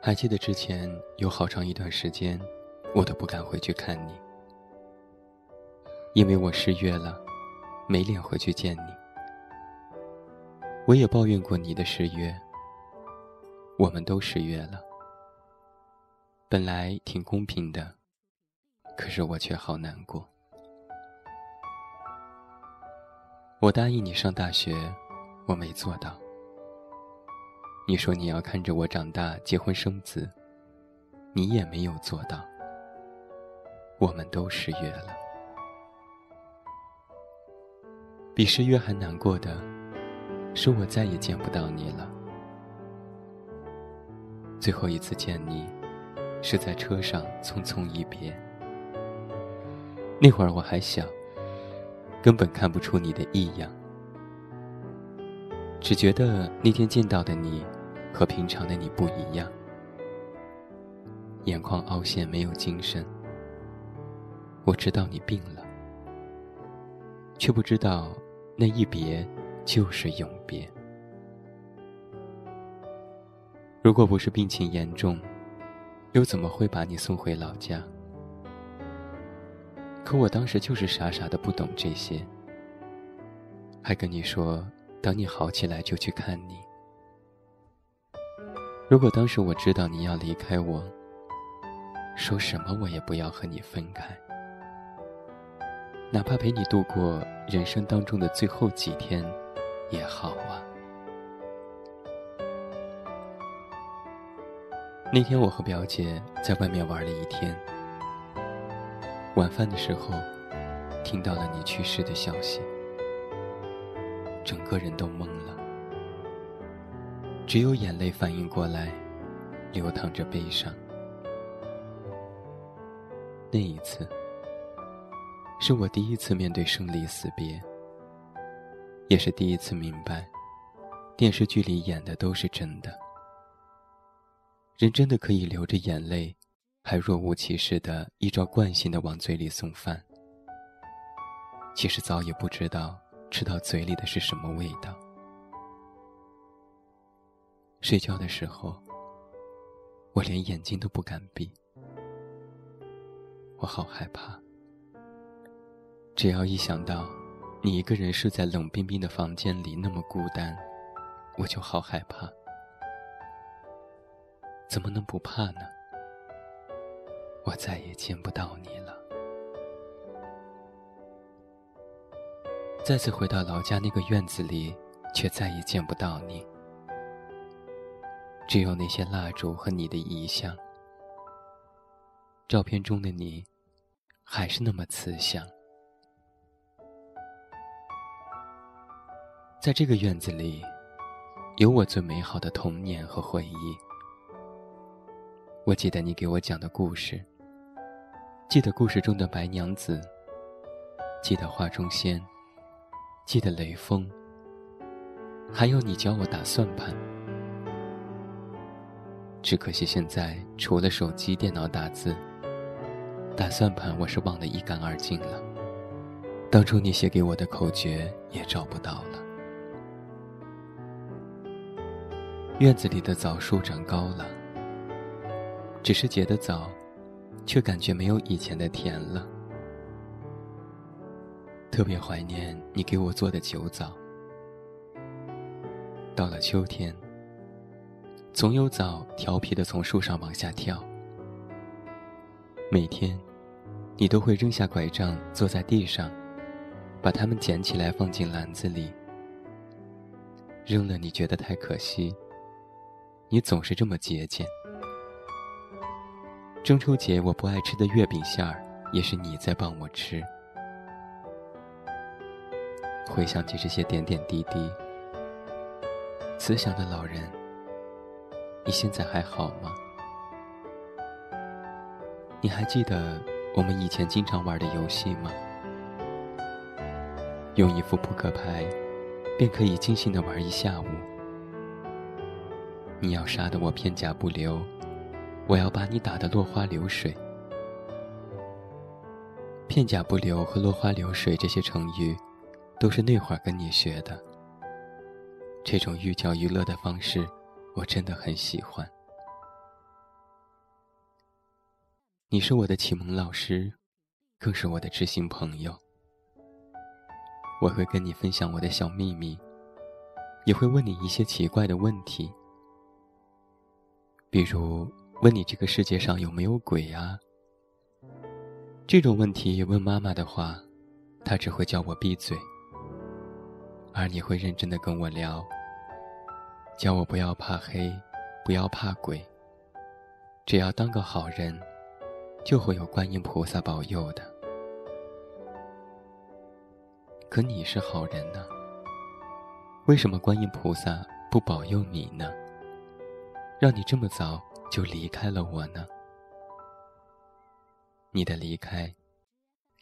还记得之前有好长一段时间，我都不敢回去看你，因为我失约了，没脸回去见你。我也抱怨过你的失约，我们都失约了。本来挺公平的，可是我却好难过。我答应你上大学，我没做到。你说你要看着我长大，结婚生子，你也没有做到。我们都失约了。比失约还难过的，是我再也见不到你了。最后一次见你，是在车上匆匆一别。那会儿我还小，根本看不出你的异样，只觉得那天见到的你。和平常的你不一样，眼眶凹陷，没有精神。我知道你病了，却不知道那一别就是永别。如果不是病情严重，又怎么会把你送回老家？可我当时就是傻傻的不懂这些，还跟你说等你好起来就去看你。如果当时我知道你要离开我，说什么我也不要和你分开，哪怕陪你度过人生当中的最后几天，也好啊。那天我和表姐在外面玩了一天，晚饭的时候，听到了你去世的消息，整个人都懵了。只有眼泪反应过来，流淌着悲伤。那一次，是我第一次面对生离死别，也是第一次明白，电视剧里演的都是真的。人真的可以流着眼泪，还若无其事的依照惯性的往嘴里送饭，其实早已不知道吃到嘴里的是什么味道。睡觉的时候，我连眼睛都不敢闭，我好害怕。只要一想到你一个人睡在冷冰冰的房间里那么孤单，我就好害怕。怎么能不怕呢？我再也见不到你了。再次回到老家那个院子里，却再也见不到你。只有那些蜡烛和你的遗像，照片中的你，还是那么慈祥。在这个院子里，有我最美好的童年和回忆。我记得你给我讲的故事，记得故事中的白娘子，记得画中仙，记得雷锋，还有你教我打算盘。只可惜现在除了手机、电脑打字，打算盘我是忘得一干二净了。当初你写给我的口诀也找不到了。院子里的枣树长高了，只是结的枣，却感觉没有以前的甜了。特别怀念你给我做的酒枣。到了秋天。总有枣调皮的从树上往下跳。每天，你都会扔下拐杖，坐在地上，把它们捡起来放进篮子里。扔了你觉得太可惜。你总是这么节俭。中秋节我不爱吃的月饼馅儿，也是你在帮我吃。回想起这些点点滴滴，慈祥的老人。你现在还好吗？你还记得我们以前经常玩的游戏吗？用一副扑克牌，便可以尽兴的玩一下午。你要杀得我片甲不留，我要把你打得落花流水。片甲不留和落花流水这些成语，都是那会儿跟你学的。这种寓教于乐的方式。我真的很喜欢。你是我的启蒙老师，更是我的知心朋友。我会跟你分享我的小秘密，也会问你一些奇怪的问题，比如问你这个世界上有没有鬼啊？这种问题问妈妈的话，她只会叫我闭嘴。而你会认真的跟我聊，教我不要怕黑，不要怕鬼，只要当个好人，就会有观音菩萨保佑的。可你是好人呢，为什么观音菩萨不保佑你呢？让你这么早就离开了我呢？你的离开，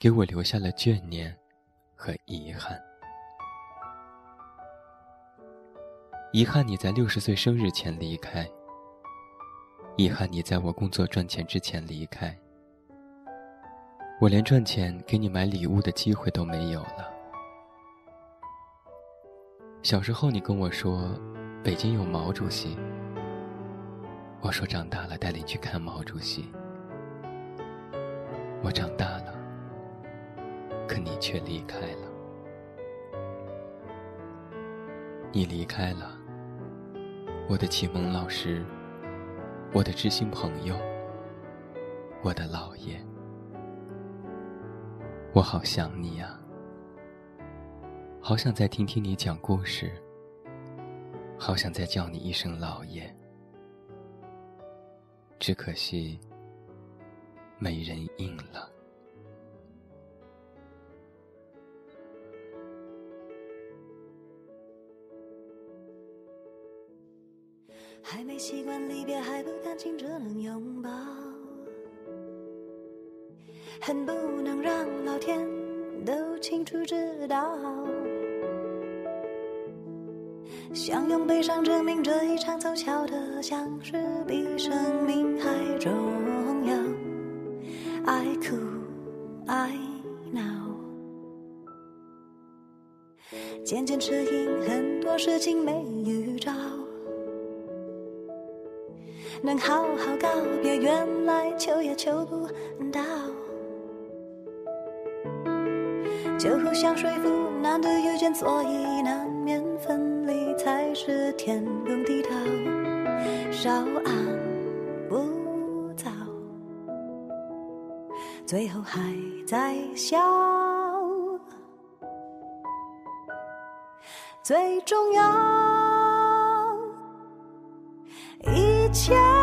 给我留下了眷念和遗憾。遗憾你在六十岁生日前离开，遗憾你在我工作赚钱之前离开。我连赚钱给你买礼物的机会都没有了。小时候你跟我说，北京有毛主席。我说长大了带你去看毛主席。我长大了，可你却离开了。你离开了，我的启蒙老师，我的知心朋友，我的姥爷，我好想你呀，好想再听听你讲故事，好想再叫你一声姥爷，只可惜。没人应了。还没习惯离别，还不甘心只能拥抱，恨不能让老天都清楚知道，想用悲伤证明这一场凑巧的相识比生命还重要。爱哭爱闹，渐渐适应很多事情没预兆，能好好告别，原来求也求不到，就互相说服，难得遇见，所以难免分离，才是天公地道，稍安。最后还在笑，最重要，一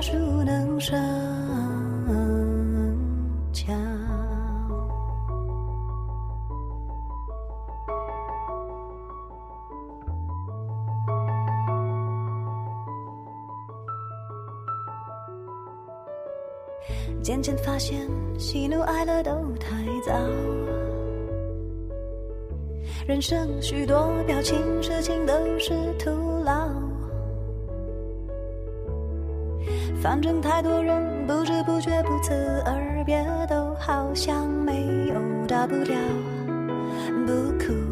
树能生巧。渐渐发现，喜怒哀乐都太早。人生许多表情、事情都是徒劳。反正太多人不知不觉不辞而别，都好像没有大不了，不哭。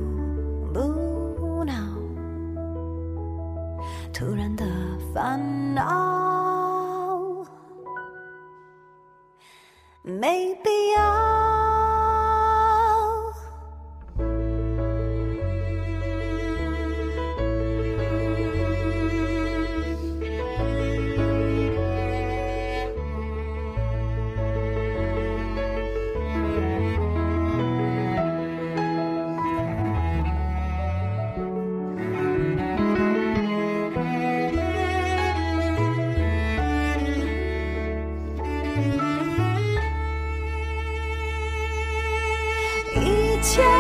千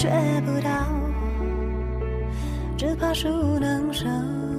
学不到，只怕熟能生。